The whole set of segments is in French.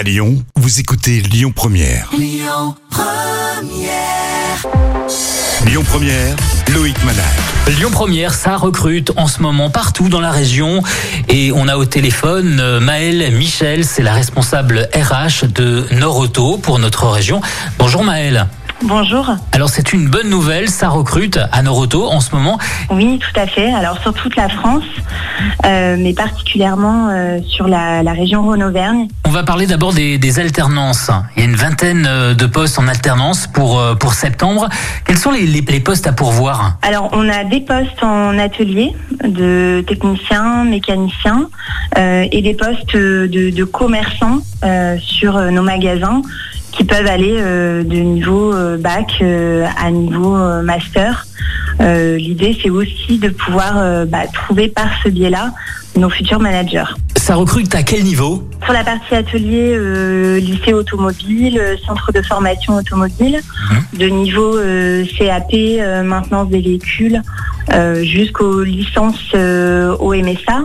À Lyon, vous écoutez Lyon Première. Lyon Première, Loïc Manal. Lyon Première, ça recrute en ce moment partout dans la région et on a au téléphone euh, Maëlle Michel, c'est la responsable RH de Noroto pour notre région. Bonjour Maëlle. Bonjour. Alors c'est une bonne nouvelle, ça recrute à Noroto en ce moment. Oui, tout à fait. Alors sur toute la France, euh, mais particulièrement euh, sur la, la région Rhône-Auvergne. On va parler d'abord des, des alternances. Il y a une vingtaine euh, de postes en alternance pour, pour septembre. Quels sont les, les, les postes à pourvoir? Alors on a des postes en atelier de techniciens, mécaniciens euh, et des postes de, de commerçants sur nos magasins qui peuvent aller euh, de niveau euh, bac euh, à niveau master. L'idée c'est aussi de pouvoir bah, trouver par ce biais-là nos futurs managers. Ça recrute à quel niveau? Sur la partie atelier, euh, lycée automobile, centre de formation automobile, de niveau euh, CAP, euh, maintenance des véhicules, jusqu'aux licences au MSA.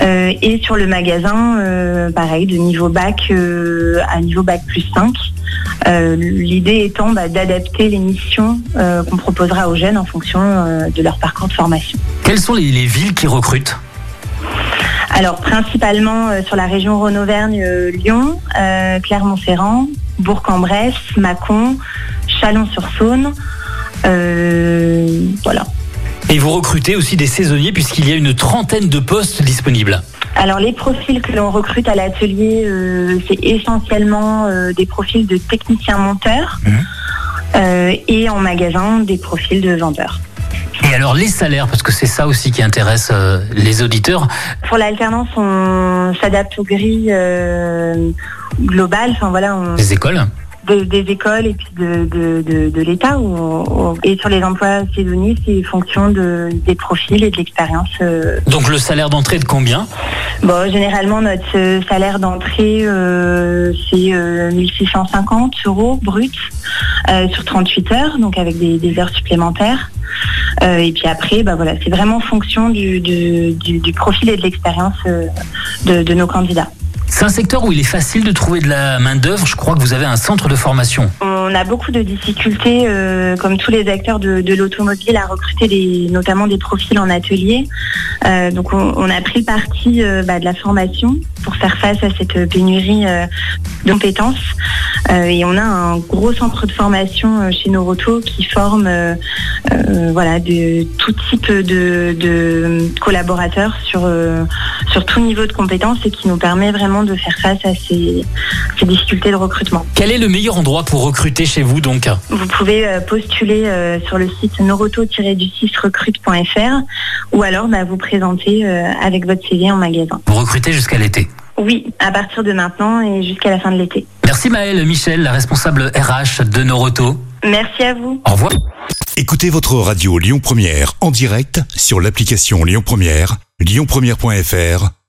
Euh, et sur le magasin, euh, pareil, de niveau bac euh, à niveau bac plus 5. Euh, L'idée étant bah, d'adapter les missions qu'on proposera aux jeunes en fonction de leur parcours de formation. Quelles sont les, les villes qui recrutent? Alors principalement sur la région Rhône-Auvergne, Lyon, Clermont-Ferrand, Bourg-en-Bresse, Mâcon, Chalon-sur-Saône. Voilà. Et vous recrutez aussi des saisonniers puisqu'il y a une trentaine de postes disponibles. Alors les profils que l'on recrute à l'atelier, euh, c'est essentiellement euh, des profils de techniciens monteurs Mhm. euh, et en magasin des profils de vendeurs. Et alors les salaires, parce que c'est ça aussi qui intéresse les auditeurs. Pour l'alternance, on s'adapte aux grilles globales, enfin voilà, on, Les écoles des, des écoles et puis de, de, de, l'État. Et sur les emplois saisonniers, c'est fonction de, des profils et de l'expérience. euh. Donc le salaire d'entrée de combien? Bon, généralement, notre euh, salaire d'entrée, euh, c'est euh, 1650 euros brut euh, sur 38 heures, donc avec des, des heures supplémentaires. Euh, et puis après, bah voilà, c'est vraiment fonction du, du, du, du profil et de l'expérience euh, de, de nos candidats. C'est un secteur où il est facile de trouver de la main-d'œuvre. Je crois que vous avez un centre de formation. On a beaucoup de difficultés, euh, comme tous les acteurs de, l'automobile, à recruter notamment des profils en atelier. Euh, donc on, a pris le parti euh, bah, de la formation pour faire face à cette pénurie de compétences. Et on a un gros centre de formation chez Noroto qui forme voilà, de tout type de, collaborateurs sur, sur tout niveau de compétences et qui nous permet vraiment de faire face à ces, ces difficultés de recrutement. Quel est le meilleur endroit pour recruter chez vous donc Vous pouvez euh, postuler euh, sur le site noroto-du6recrute.fr ou alors bah, vous présenter euh, avec votre CV en magasin. Vous recrutez jusqu'à l'été. Oui, à partir de maintenant et jusqu'à la fin de l'été. Merci Maëlle Michel, la responsable RH de Noroto. Merci à vous. Au revoir. Écoutez votre radio Lyon Première en direct sur l'application Lyon Première, lyonpremière.fr